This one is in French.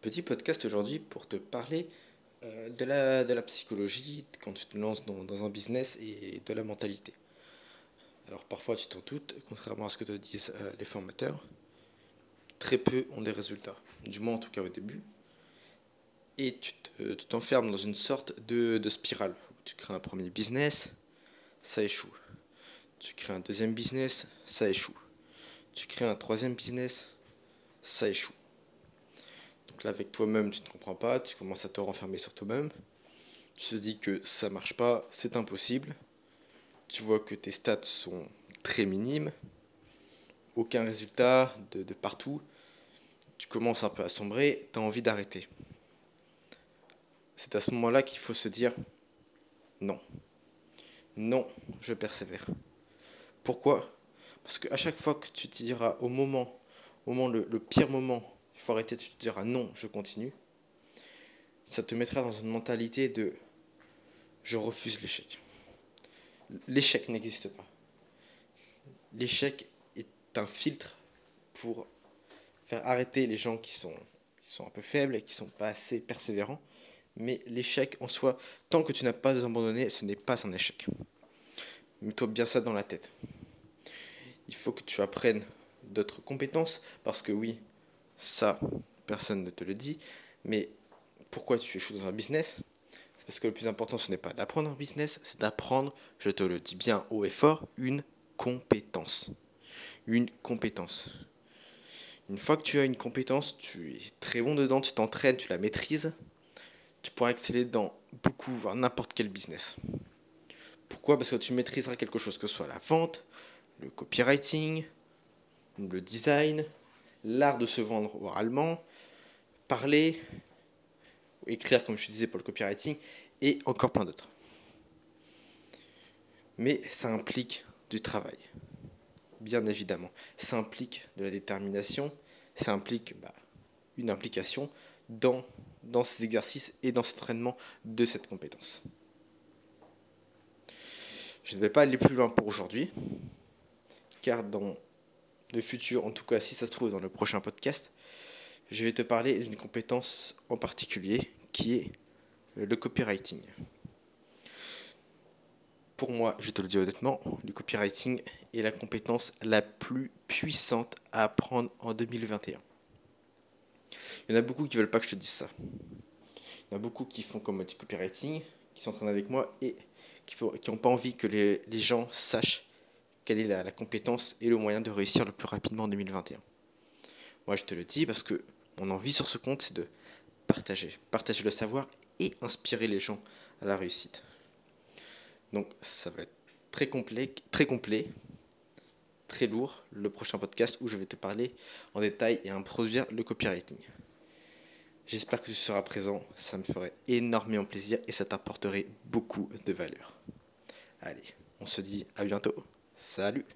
Petit podcast aujourd'hui pour te parler euh, de, la, psychologie quand tu te lances dans, un business et de la mentalité. Alors parfois tu t'en doutes, contrairement à ce que te disent euh, les formateurs, très peu ont des résultats, du moins en tout cas au début. Et tu t'enfermes dans une sorte de, de spirale. Tu crées un premier business, ça échoue. Tu crées un deuxième business, ça échoue. Tu crées un troisième business, ça échoue. Donc là, avec toi-même, tu ne comprends pas, tu commences à te renfermer sur toi-même. Tu te dis que ça marche pas, c'est impossible. Tu vois que tes stats sont très minimes, aucun résultat de, partout. Tu commences un peu à sombrer, tu as envie d'arrêter. C'est à ce moment-là qu'il faut se dire non. Non, je persévère. Pourquoi? Parce qu'à chaque fois que tu te diras au moment, au moment le pire moment, il faut arrêter, tu te diras non, je continue. Ça te mettra dans une mentalité de je refuse l'échec. L'échec n'existe pas. L'échec est un filtre pour faire arrêter les gens qui sont, qui sont un peu faibles et qui sont pas assez persévérants. Mais l'échec en soi, tant que tu n'as pas abandonné, ce n'est pas un échec. Mets-toi bien ça dans la tête. Il faut que tu apprennes d'autres compétences parce que oui, ça, personne ne te le dit. Mais pourquoi tu échoues dans un business? C'est parce que le plus important, ce n'est pas d'apprendre un business, c'est d'apprendre, je te le dis bien haut et fort, une compétence. Une compétence. Une fois que tu as une compétence, tu es très bon dedans, tu t'entraînes, tu la maîtrises, tu pourras exceller dans beaucoup, voire n'importe quel business. Pourquoi? Parce que tu maîtriseras quelque chose, que ce soit la vente, le copywriting, le design, l'art de se vendre oralement, parler, écrire comme je disais pour le copywriting, et encore plein d'autres. Mais ça implique du travail, bien évidemment. Ça implique de la détermination, ça implique bah, une implication dans, dans ces exercices et dans cet entraînement de cette compétence. Je ne vais pas aller plus loin pour aujourd'hui, car dans le futur, en tout cas si ça se trouve dans le prochain podcast, je vais te parler d'une compétence en particulier qui est le copywriting. Pour moi, je te le dis honnêtement, le copywriting est la compétence la plus puissante à apprendre en 2021. Il y en a beaucoup qui veulent pas que je te dise ça. Il y en a beaucoup qui font comme du copywriting, qui s'entraînent avec moi et qui n'ont pas envie que les gens sachent quelle est la, compétence et le moyen de réussir le plus rapidement en 2021. Moi, je te le dis parce que mon envie sur ce compte, c'est de partager, partager le savoir et inspirer les gens à la réussite. Donc, ça va être très complet, très complet, très lourd, le prochain podcast où je vais te parler en détail et introduire le copywriting. J'espère que tu seras présent, ça me ferait énormément plaisir et ça t'apporterait beaucoup de valeur. Allez, on se dit à bientôt. Salut